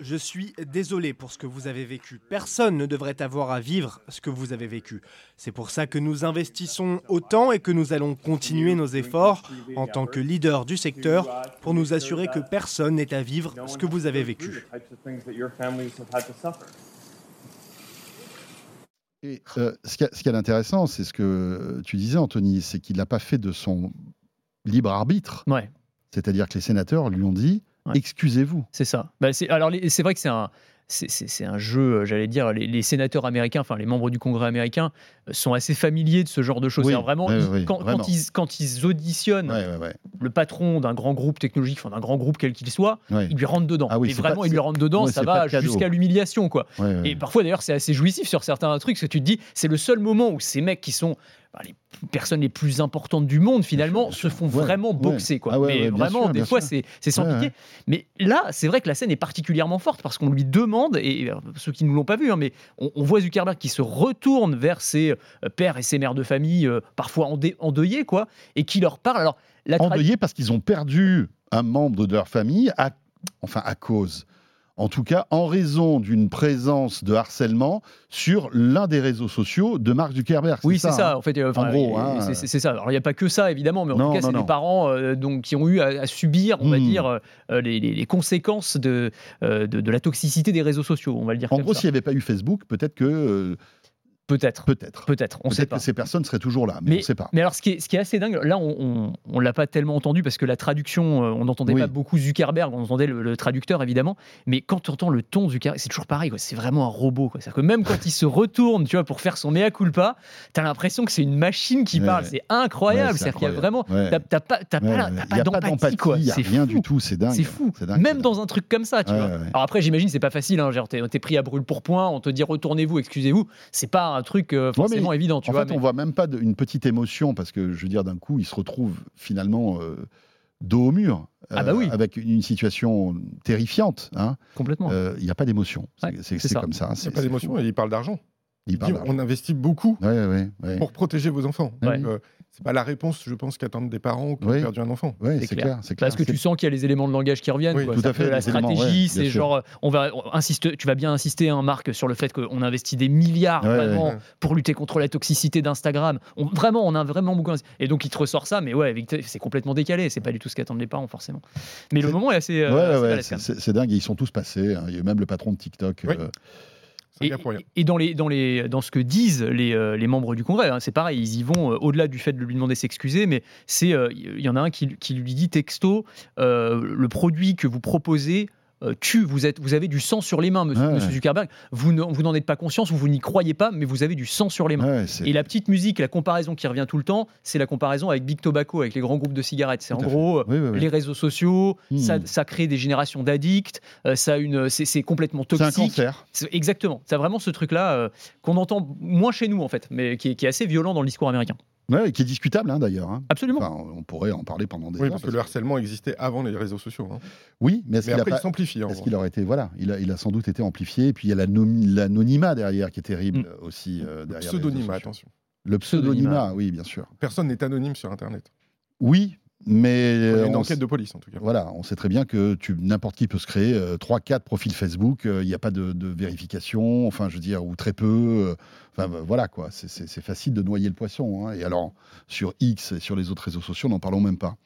Je suis désolé pour ce que vous avez vécu. Personne ne devrait avoir à vivre ce que vous avez vécu. C'est pour ça que nous investissons autant et que nous allons continuer nos efforts en tant que leader du secteur pour nous assurer que personne n'ait à vivre ce que vous avez vécu. Et euh, ce qui est d'intéressant, c'est ce que tu disais, Anthony, c'est qu'il n'a pas fait de son libre arbitre. Ouais. C'est-à-dire que les sénateurs lui ont dit Ouais. excusez-vous. C'est ça. Bah, alors, c'est vrai que c'est un, c'est, un jeu, euh, j'allais dire, les, les sénateurs américains, enfin les membres du Congrès américain, euh, sont assez familiers de ce genre de choses. Oui, vraiment, oui, ils- oui, quand, vraiment. quand ils, quand ils auditionnent le patron d'un grand groupe technologique, enfin d'un grand groupe quel qu'il soit, ils lui rentrent dedans. Ah et vraiment, pas- ils lui rentrent dedans, ça va jusqu'à l'humiliation, quoi. Et parfois, d'ailleurs, c'est assez jouissif sur certains trucs, parce que tu te dis, c'est le seul moment où ces mecs qui sont les personnes les plus importantes du monde, finalement, sûr, se font Ouais, vraiment ouais. boxer. Quoi. Ah ouais, Mais vraiment, sûr, des fois, c'est sans ouais. Mais là, c'est vrai que la scène est particulièrement forte, parce qu'on lui demande, et euh, ceux qui ne l'ont pas vu, hein, mais on, on voit Zuckerberg qui se retourne vers ses euh, pères et ses mères de famille, euh, parfois endeuillés, quoi, et qui leur parle. Alors, Endeuillés parce qu'ils ont perdu un membre de leur famille, à, enfin à cause, en tout cas en raison d'une présence de harcèlement sur l'un des réseaux sociaux de Mark Zuckerberg. Oui, c'est ça, hein en fait. euh, enfin, gros, hein, c'est- ça. Alors, il n'y a pas que ça, évidemment, mais en Non, tout cas, c'est des parents euh, donc, qui ont eu à, à subir, on va Hmm. dire, euh, les, conséquences de, de, de la toxicité des réseaux sociaux, on va le dire En comme gros, s'il n'y avait pas eu Facebook, peut-être que Peut-être. peut-être. Peut-être, on sait pas. que ces personnes seraient toujours là, mais, on ne sait pas. Mais alors, ce qui est, ce qui est assez dingue, là, on ne l'a pas tellement entendu parce que la traduction, euh, on n'entendait Oui. pas beaucoup Zuckerberg, on entendait le, le traducteur évidemment. Mais quand tu entends le ton de Zuckerberg, c'est toujours pareil, c'est vraiment un robot. C'est-à-dire que même quand il se retourne, tu vois, pour faire son mea culpa, tu as l'impression que c'est une machine qui Ouais, parle. C'est incroyable. Ouais, C'est-à-dire qu'il y a vraiment. Ouais. T'as pas, t'as pas, pas d'empathie, quoi. C'est rien fou. du tout, c'est dingue. C'est fou. Dingue, Même dans un truc comme ça, tu vois. Alors après, j'imagine c'est pas facile. Hein, genre, t'es pris à brûle pour point, on te dit retournez-vous, excusez-vous. C'est pas un truc euh, forcément évident, tu en vois. fait, mais- on voit même pas de- une petite émotion parce que je veux dire, d'un coup, il se retrouve finalement euh, dos au mur, Ah bah oui. avec une, situation terrifiante. hein. Complètement. Euh, Il n'y a pas d'émotion. C'est- Ouais, comme ça. Il n'y c'est- a pas d'émotion et il parle d'argent. Il dit, on investit beaucoup Ouais, ouais, ouais. pour protéger vos enfants. Ouais. Donc, euh, c'est pas la réponse, je pense, qu'attendent des parents qui Oui. ont perdu un enfant. Ouais, C'est clair. clair. c'est clair. Parce que tu sens qu'il y a les éléments de langage qui reviennent. Oui, quoi. tout à fait, La stratégie, ouais, c'est genre, on va on insiste, tu vas bien insister, hein, Marc, sur le fait qu'on investit des milliards Ouais, vraiment ouais. pour lutter contre la toxicité d'Instagram. Vraiment, on a vraiment beaucoup. insisté. Et donc il te ressort ça, mais ouais, avec- c'est complètement décalé. C'est pas du tout ce qu'attendent les parents forcément. Mais le moment est assez. euh, Ouais, assez ouais, balèze, c'est- dingue. Ils sont tous passés. hein. Il y a eu même le patron de TikTok. Oui. euh, Et, dans, les, dans, les, dans ce que disent les, euh, les membres du Congrès, hein, c'est pareil, ils y vont euh, au-delà du fait de lui demander de s'excuser, mais c'est euh, il y en a un qui, qui lui dit texto, euh, le produit que vous proposez euh, tue, vous, êtes, vous avez du sang sur les mains, monsieur, Ouais, monsieur. Zuckerberg, vous ne- vous n'en êtes pas conscience, vous, vous n'y croyez pas, mais vous avez du sang sur les mains. Ouais, Et la petite musique, la comparaison qui revient tout le temps, c'est la comparaison avec Big Tobacco, avec les grands groupes de cigarettes. C'est en gros euh, Oui, oui, oui. les réseaux sociaux, Hmm. ça, ça crée des générations d'addicts, euh, ça une, c'est, complètement C'est un toxique. cancer. Exactement. C'est vraiment ce truc-là euh, qu'on entend moins chez nous, en fait, mais qui qui est assez violent dans le discours américain. Ouais, et qui est discutable hein, d'ailleurs. hein. Absolument. Enfin, on pourrait en parler pendant des Oui, heures. parce que le harcèlement existait avant les réseaux sociaux. hein. Oui, mais est-ce Mais qu'il a après, pas- il s'amplifie. Est-ce qu'il aurait été voilà, il a, il a sans doute été amplifié. Et puis il y a l'anonymat derrière qui est terrible Mm. aussi euh, Le derrière. pseudonymat, attention. Le pseudonymat, Pseudonymat. oui, bien sûr. Personne n'est anonyme sur Internet. Oui, mais Il y a euh, une enquête de police, en tout cas. voilà, on sait très bien que n'importe qui peut se créer euh, trois, quatre profils Facebook. euh, Il n'y a pas de, de vérification, enfin, je veux dire, ou très peu. euh, Enfin, bah, voilà quoi. C'est- facile de noyer le poisson. hein. Et alors sur X et sur les autres réseaux sociaux, n'en parlons même pas.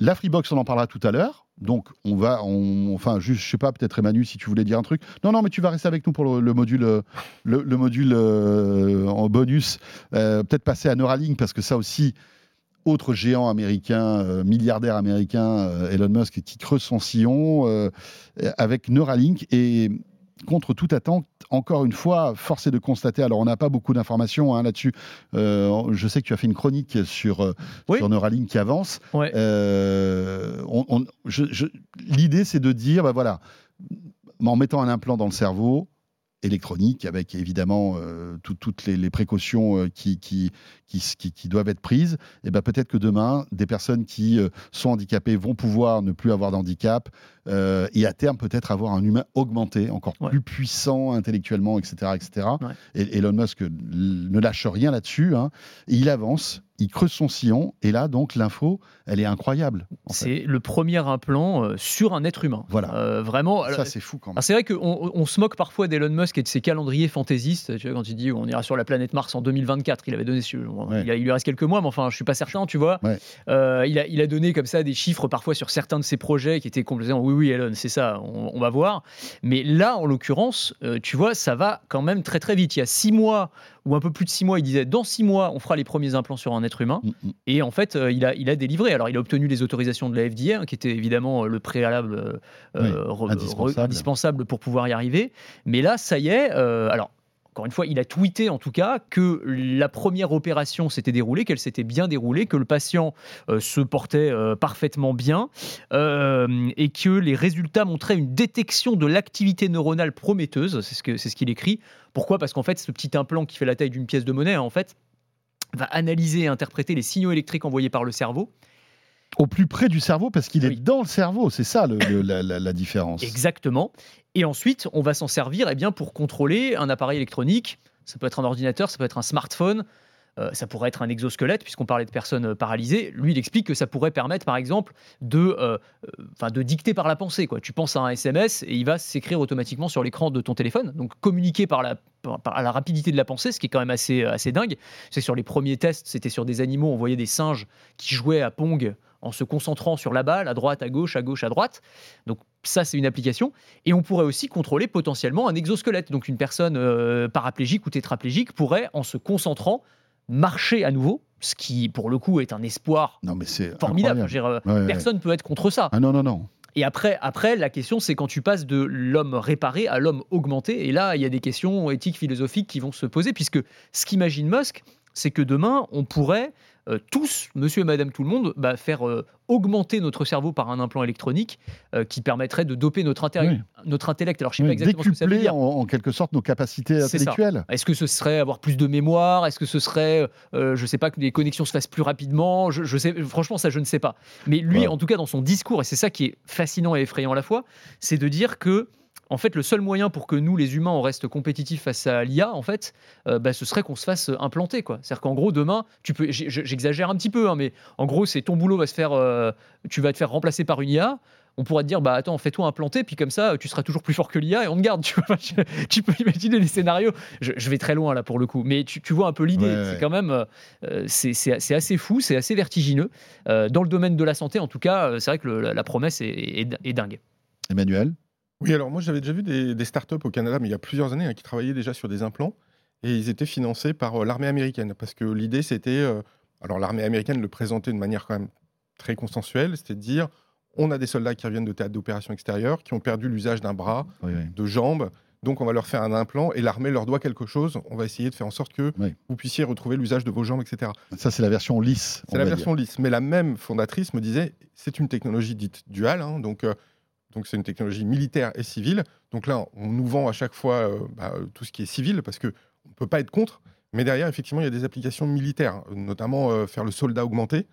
La Freebox, on en parlera tout à l'heure. Donc, on va, on- enfin, juste, je sais pas, peut-être Emmanuel, si tu voulais dire un truc. Non, non, mais tu vas rester avec nous pour le, le module, le, le module en bonus. Peut-être passer à Neuralink parce que ça aussi, autre géant américain, euh, milliardaire américain, euh, Elon Musk, qui creuse son sillon euh, avec Neuralink et contre toute attente, encore une fois, force est de constater, alors on n'a pas beaucoup d'informations hein, là-dessus, je sais que tu as fait une chronique sur, Oui. sur Neuralink qui avance, Ouais. L'idée, c'est de dire, bah voilà, en mettant un implant dans le cerveau électronique, avec évidemment euh, tout- toutes les, précautions euh, qui, qui, qui, qui- doivent être prises, et ben peut-être que demain, des personnes qui euh, sont handicapées vont pouvoir ne plus avoir d'handicap, euh, et à terme peut-être avoir un humain augmenté, encore Ouais. plus puissant intellectuellement, etc. etc. Ouais. Et Elon Musk ne lâche rien là-dessus, hein. Il avance, il creuse son sillon, et là, donc, l'info, elle est incroyable. C'est le premier implant euh, sur un être humain. Voilà. Euh, vraiment. alors- Ça, c'est fou quand même. c'est vrai qu'on on se moque parfois d'Elon Musk et de ses calendriers fantaisistes. Tu vois, quand il dit on ira sur la planète Mars en 2024, il avait donné. Ouais. Il, a- il lui reste quelques mois, mais enfin, je suis pas certain, tu vois. Ouais. Euh, il, a, il a donné comme ça des chiffres parfois sur certains de ses projets qui étaient complètement oui, oui, Elon, c'est ça, on, on va voir. Mais là, en l'occurrence, euh, tu vois, ça va quand même très très vite. Il y a six mois ou un peu plus de six mois, il disait dans six mois, on fera les premiers implants sur un être humain. Mm, mm. Et en fait, euh, il, a, il a délivré. Alors, il a obtenu les autorisations de la FDA, hein, qui était évidemment euh, le préalable euh, Oui, indispensable. indispensable pour pouvoir y arriver. Mais là, ça y est. alors, encore une fois, il a tweeté en tout cas que la première opération s'était déroulée, qu'elle s'était bien déroulée, que le patient euh, se portait euh, parfaitement bien euh, et que les résultats montraient une détection de l'activité neuronale prometteuse. C'est ce qu'il écrit. Pourquoi? Parce qu'en fait, ce petit implant qui fait la taille d'une pièce de monnaie, en fait, va analyser et interpréter les signaux électriques envoyés par le cerveau Au plus près du cerveau, parce qu'il Oui. est dans le cerveau, c'est ça le- le- la, différence. Exactement. Et ensuite, on va s'en servir eh bien, pour contrôler un appareil électronique. Ça peut être un ordinateur, ça peut être un smartphone, euh, ça pourrait être un exosquelette, puisqu'on parlait de personnes euh, paralysées. Lui, il explique que ça pourrait permettre, par exemple, de, euh, euh, de dicter par la pensée. Quoi. Tu penses à un SMS et il va s'écrire automatiquement sur l'écran de ton téléphone. Donc, communiquer par la, par, par la rapidité de la pensée, ce qui est quand même assez, assez dingue. C'est sur les premiers tests, c'était sur des animaux, on voyait des singes qui jouaient à Pong en se concentrant sur la balle, à droite, à gauche, à gauche, à droite. Donc ça, c'est une application. Et on pourrait aussi contrôler potentiellement un exosquelette. Donc une personne euh, paraplégique ou tétraplégique pourrait, en se concentrant, marcher à nouveau, ce qui, pour le coup, est un espoir Non, mais c'est formidable. dire, euh, Ouais. Personne ne peut être contre ça. Ah non, non, non. Et après, après, la question, c'est quand tu passes de l'homme réparé à l'homme augmenté. Et là, il y a des questions éthiques, philosophiques qui vont se poser, puisque ce qu'imagine Musk, c'est que demain, on pourrait euh, tous, monsieur et madame tout le monde, bah, faire euh, augmenter notre cerveau par un implant électronique euh, qui permettrait de doper notre, Oui. notre intellect. Alors, je ne sais pas exactement ce que ça veut dire. en, en quelque sorte nos capacités intellectuelles. Est-ce que ce serait avoir plus de mémoire? Est-ce que ce serait, je sais pas, que les connexions se fassent plus rapidement? Je, je sais, Franchement, ça, je ne sais pas. Mais lui, Ouais. en tout cas, dans son discours, et c'est ça qui est fascinant et effrayant à la fois, c'est de dire que, en fait, le seul moyen pour que nous, les humains, on reste compétitifs face à l'IA, en fait, euh, bah, ce serait qu'on se fasse implanter, quoi. C'est-à-dire qu'en gros, demain, tu peux, j'exagère un petit peu, hein, mais en gros, c'est ton boulot va se faire, euh, tu vas te faire remplacer par une IA on pourrait te dire bah attends fais-toi implanter puis comme ça tu seras toujours plus fort que l'IA et on te garde tu vois. Je- tu peux imaginer les scénarios. Je, je vais très loin là pour le coup. Mais tu, tu vois un peu l'idée. Ouais, ouais. c'est quand même euh, c'est assez fou c'est assez vertigineux. Dans le domaine de la santé en tout cas c'est vrai que le- la, la promesse est, est- est dingue. Emmanuel? Oui, alors moi j'avais déjà vu des, des startups au Canada, mais il y a plusieurs années, hein, qui travaillaient déjà sur des implants et ils étaient financés par euh, l'armée américaine parce que l'idée c'était, euh, alors l'armée américaine le présentait de manière quand même très consensuelle, c'était de dire on a des soldats qui reviennent de théâtre d'opération extérieure, qui ont perdu l'usage d'un bras, Oui, oui. de jambes, donc on va leur faire un implant et l'armée leur doit quelque chose, on va essayer de faire en sorte que Oui. vous puissiez retrouver l'usage de vos jambes, etc. Ça, c'est la version lisse. C'est la version lisse. Mais la même fondatrice me disait, c'est une technologie dite duale, hein, donc euh, donc c'est une technologie militaire et civile. Donc là, on nous vend à chaque fois euh, bah, tout ce qui est civil parce que on peut pas être contre. Mais derrière, effectivement, il y a des applications militaires, notamment euh, faire le soldat augmenté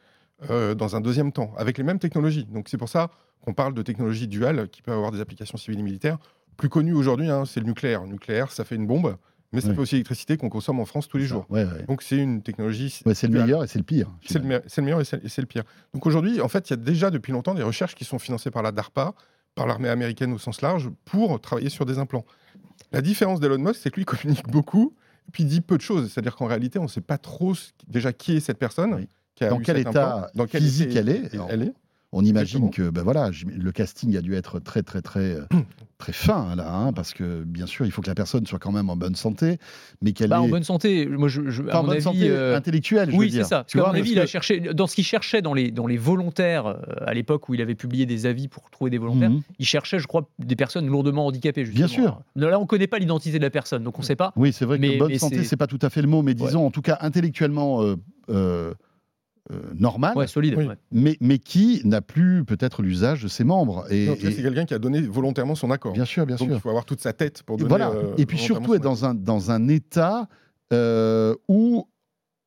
euh, dans un deuxième temps, avec les mêmes technologies. Donc c'est pour ça qu'on parle de technologie duale qui peut avoir des applications civiles et militaires. Plus connu aujourd'hui, hein, c'est le nucléaire. Le nucléaire, ça fait une bombe, mais ça Oui. fait aussi l'électricité qu'on consomme en France tous les jours. Ouais, ouais. Donc c'est une technologie. Ouais, c'est le meilleur et c'est le pire. C'est le, me- c'est le meilleur et c'est le pire. Donc aujourd'hui, en fait, il y a déjà depuis longtemps des recherches qui sont financées par la DARPA, par l'armée américaine au sens large, pour travailler sur des implants. La différence d'Elon Musk, c'est que lui communique beaucoup, et puis dit peu de choses. C'est-à-dire qu'en réalité, on ne sait pas trop ce- déjà qui est cette personne. Oui. qui a Dans quel cet état implant, dans quel physique état elle est, elle est. On imagine Exactement. que ben voilà, le casting a dû être très très très euh, très fin là, hein, parce que bien sûr il faut que la personne soit quand même en bonne santé, mais qu'elle Bah, en bonne santé. Moi, je, à en bonne avis, santé euh, intellectuelle. je Oui, c'est ça. Parce Tu vois, mon avis, il a que- cherché dans ce qu'il cherchait dans les dans les volontaires euh, à l'époque où il avait publié des avis pour trouver des volontaires. Mhm. Il cherchait, je crois, des personnes lourdement handicapées. Justement. Bien sûr. Là, on connaît pas l'identité de la personne, donc on sait pas. Oui, c'est vrai que Mais- bonne mais santé, c'est- pas tout à fait le mot, mais disons en tout cas intellectuellement euh, euh, euh, normal, Ouais, solide. Oui. mais, mais qui n'a plus peut-être l'usage de ses membres. Et, c'est quelqu'un qui a donné volontairement son accord. bien sûr, bien Donc sûr. il faut avoir toute sa tête pour Et donner. voilà. euh, et puis surtout être dans un, dans un état euh, où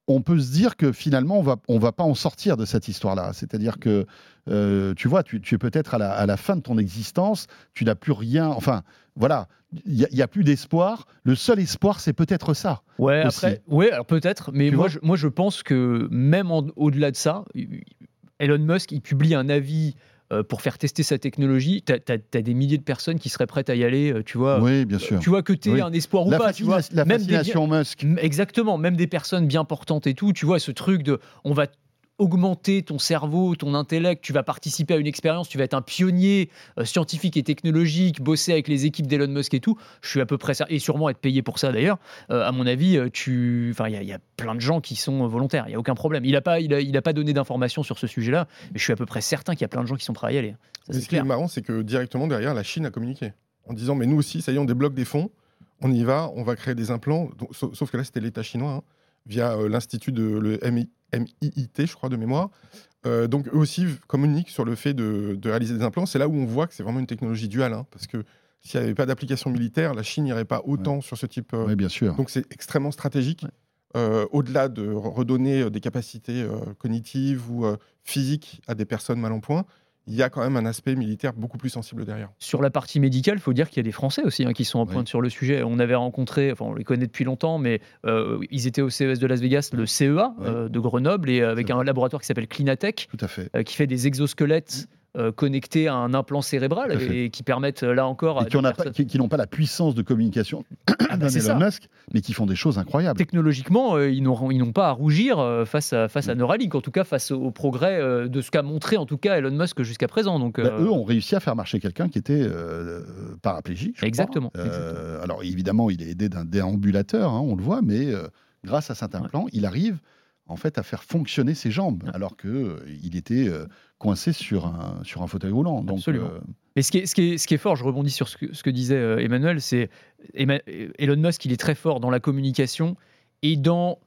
on peut se dire que finalement on va, on va pas en sortir de cette histoire-là. C'est-à-dire que euh, tu vois, tu, tu es peut-être à la, à la fin de ton existence, tu n'as plus rien. Enfin, voilà, il n'y a, plus d'espoir. Le seul espoir, c'est peut-être ça. Ouais, Aussi. après, ouais, alors peut-être, mais Tu moi je, moi je pense que même au-delà de ça, Elon Musk, il publie un avis pour faire tester sa technologie. Tu as, des milliers de personnes qui seraient prêtes à y aller, euh, tu vois. oui, bien sûr. Tu vois que tu Oui. un espoir ou La, pas, tu vois. la Même des fascination Musk. M- Exactement, même des personnes bien portantes et tout, tu vois, ce truc de on va augmenter ton cerveau, ton intellect, tu vas participer à une expérience, tu vas être un pionnier euh, scientifique et technologique, bosser avec les équipes d'Elon Musk et tout, je suis à peu près certain, et sûrement être payé pour ça d'ailleurs, Euh, à mon avis, euh, tu... enfin, il y, a- il y a plein de gens qui sont volontaires, il n'y a aucun problème. Il n'a pas, il a, il a pas donné d'informations sur ce sujet-là, mais je suis à peu près certain qu'il y a plein de gens qui sont prêts à y aller. Ça, Mais ce qui est clair. marrant, c'est que directement derrière, la Chine a communiqué en disant Mais nous aussi, ça y est, on débloque des fonds, on y va, on va créer des implants. Donc, sauf, sauf que là, c'était l'État chinois, hein, via euh, l'Institut de le MI MIIT, je crois, de mémoire. Euh, donc, eux aussi communiquent sur le fait de, de réaliser des implants. C'est là où on voit que c'est vraiment une technologie duale, hein, parce que s'il n'y avait pas d'application militaire, la Chine n'irait pas autant sur ce type. euh, Oui, bien sûr. donc c'est extrêmement stratégique. Ouais. Euh, Au-delà de re- redonner euh, des capacités cognitives ou physiques à des personnes mal en point, il y a quand même un aspect militaire beaucoup plus sensible derrière. Sur la partie médicale, il faut dire qu'il y a des Français aussi hein, qui sont en Oui. pointe sur le sujet. On avait rencontré, enfin on les connaît depuis longtemps, mais euh, ils étaient au CES de Las Vegas, le CEA Oui. euh, de Grenoble, et avec C'est un laboratoire qui s'appelle Clinatech, Tout à fait. euh, qui fait des exosquelettes euh, connectés à un implant cérébral et qui permettent euh, là encore à qui n'ont pas, personnes- la puissance de communication Ah d'un c'est Elon. Musk, mais qui font des choses incroyables. Technologiquement, euh, ils n'ont pas à rougir euh, face à, face à Neuralink, en tout cas face au, au progrès de ce qu'a montré en tout cas Elon Musk jusqu'à présent. Donc, Bah, eux ont réussi à faire marcher quelqu'un qui était paraplégique. Exactement, Alors évidemment, il est aidé d'un déambulateur, hein, on le voit, mais grâce à cet implant, il arrive en fait à faire fonctionner ses jambes, Ouais. alors que euh, il était euh, coincé sur un sur un fauteuil roulant. Donc, Absolument. euh, Mais ce qui, est, ce, qui est, ce qui est fort, je rebondis sur ce que, ce que disait Emmanuel, c'est Elon Musk, il est très fort dans la communication et dans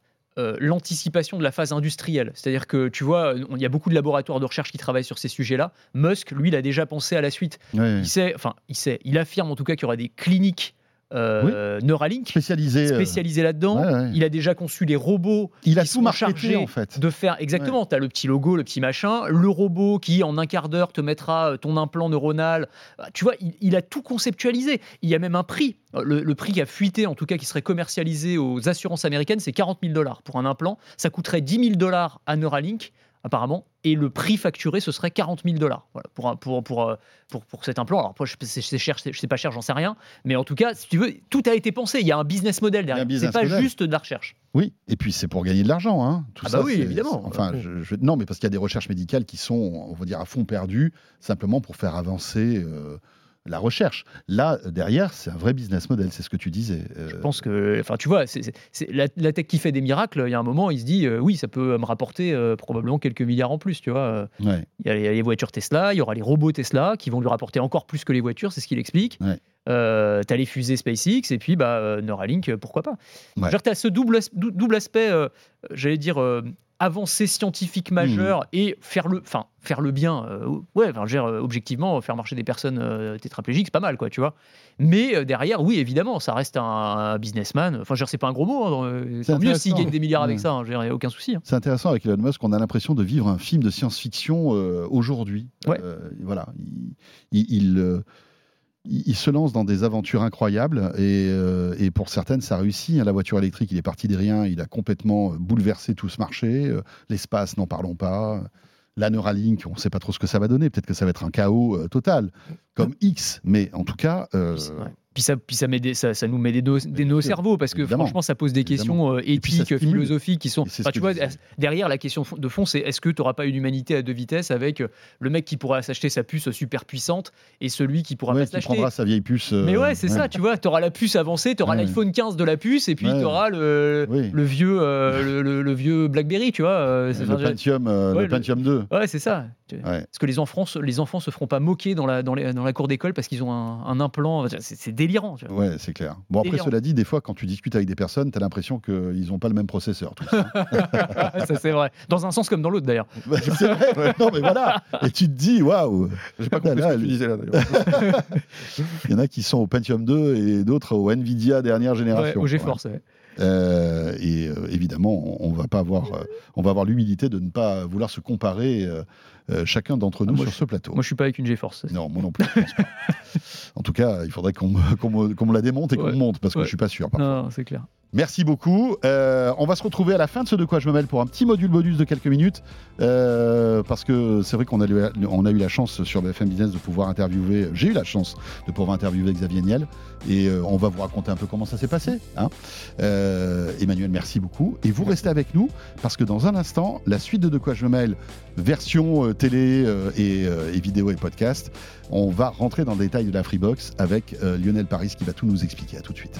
l'anticipation de la phase industrielle. C'est-à-dire que, tu vois, il y a beaucoup de laboratoires de recherche qui travaillent sur ces sujets-là. Musk, lui, il a déjà pensé à la suite. Il sait, enfin, il sait, il affirme en tout cas qu'il y aura des cliniques euh, Neuralink spécialisé. euh, spécialisées là-dedans. ouais, ouais. Il a déjà conçu les robots Il a qui tout sont marketé chargés en fait. de faire exactement. Tu as le petit logo, le petit machin, le robot qui en un quart d'heure te mettra euh, ton implant neuronal. Ah, Tu vois, il, il a tout conceptualisé. Il y a même un prix. Le, le prix qui a fuité, en tout cas qui serait commercialisé aux assurances américaines, c'est 40 000 dollars pour un implant. Ça coûterait 10 000 dollars à Neuralink apparemment, et le prix facturé ce serait 40 000 dollars voilà, pour, pour, pour, euh, pour, pour cet implant. Alors, c'est cher, c'est pas cher, j'en sais rien, mais en tout cas, si tu veux, tout a été pensé. Il y a un business model derrière. C'est pas model. juste de la recherche. Oui, et puis c'est pour gagner de l'argent. Hein. Tout Ah ça, bah oui, c'est- évidemment. Enfin, je- je- non, mais parce qu'il y a des recherches médicales qui sont, on va dire, à fond perdues, simplement pour faire avancer euh, la recherche. Là, derrière, c'est un vrai business model, c'est ce que tu disais. Je pense que, enfin, tu vois, c'est la, la, tech qui fait des miracles. Il y a un moment, il se dit, oui, ça peut me rapporter probablement quelques milliards en plus, tu vois. Il, y a les, voitures Tesla, il y aura les robots Tesla qui vont lui rapporter encore plus que les voitures, c'est ce qu'il explique. Euh, tu as les fusées SpaceX et puis bah, euh, Neuralink, euh, pourquoi pas. Ouais. tu as ce double, double aspect, j'allais dire, avancée scientifique majeure mmh. et faire le, enfin, faire le bien. ouais, enfin, objectivement, faire marcher des personnes tétraplégiques, c'est pas mal, quoi, tu vois. Mais derrière, oui, évidemment, ça reste un, businessman. Enfin, c'est pas un gros mot. Hein, tant mieux s'il gagne des milliards avec ça, il n'y a aucun souci. Hein. C'est intéressant avec Elon Musk, on a l'impression de vivre un film de science-fiction aujourd'hui. Ouais. voilà. il, il il se lance dans des aventures incroyables euh, et, pour certaines, ça réussit. Hein. La voiture électrique, il est parti de rien, il a complètement bouleversé tout ce marché. Euh, l'espace, n'en parlons pas. La Neuralink, on ne sait pas trop ce que ça va donner. Peut-être que ça va être un chaos euh, total, comme X. Mais en tout cas, puis ça, puis ça, met ça, ça, nous met des, nos, des nos cerveaux parce que franchement, ça pose des questions euh, éthiques, philosophiques qui sont. tu vois, derrière la question de fond, c'est est-ce que tu n'auras pas une humanité à deux vitesses avec euh, le mec qui pourra s'acheter sa puce super puissante et celui qui pourra pas s'acheter. prendra sa vieille puce. Mais ouais, c'est ça, tu vois, tu auras la puce avancée, tu auras l'iPhone 15 de la puce et puis tu auras le, le vieux, euh, le, vieux Blackberry, tu vois. le, Pentium, le Pentium 2. Ouais, c'est ça. Parce que les enfants, les enfants se feront pas moquer dans la, dans, dans la cour d'école parce qu'ils ont un, un implant. C'est délirant. Tu Ouais, c'est clair. Bon, après, cela dit, des fois, quand tu discutes avec des personnes, tu as l'impression qu'ils n'ont pas le même processeur. ça, c'est vrai. Dans un sens comme dans l'autre, d'ailleurs. c'est vrai. Non, mais voilà. Et tu te dis, waouh. J'ai pas compris ce que tu disais là, d'ailleurs. Il y en a qui sont au Pentium 2 et d'autres au Nvidia dernière génération. Ouais, au GeForce, euh, et euh, évidemment, on, va pas avoir, euh, on va avoir l'humilité de ne pas vouloir se comparer chacun d'entre nous ah, sur ce plateau. Moi, je suis pas avec une GeForce. Non, moi non plus. en tout cas, il faudrait qu'on me, la démonte et qu'on monte parce que je suis pas sûr. Non, c'est clair. Merci beaucoup. Euh, on va se retrouver à la fin de ce De quoi je me mêle pour un petit module bonus de quelques minutes. Euh, parce que c'est vrai qu'on a, on a eu la chance sur BFM Business de pouvoir interviewer, j'ai eu la chance de pouvoir interviewer Xavier Niel. Et euh, on va vous raconter un peu comment ça s'est passé. Hein. Emmanuel, merci beaucoup. Et vous restez avec nous parce que dans un instant, la suite de De quoi je me mêle, version télé et, et, vidéo et podcast, on va rentrer dans le détail de la Freebox avec Lionel Paris qui va tout nous expliquer. À tout de suite.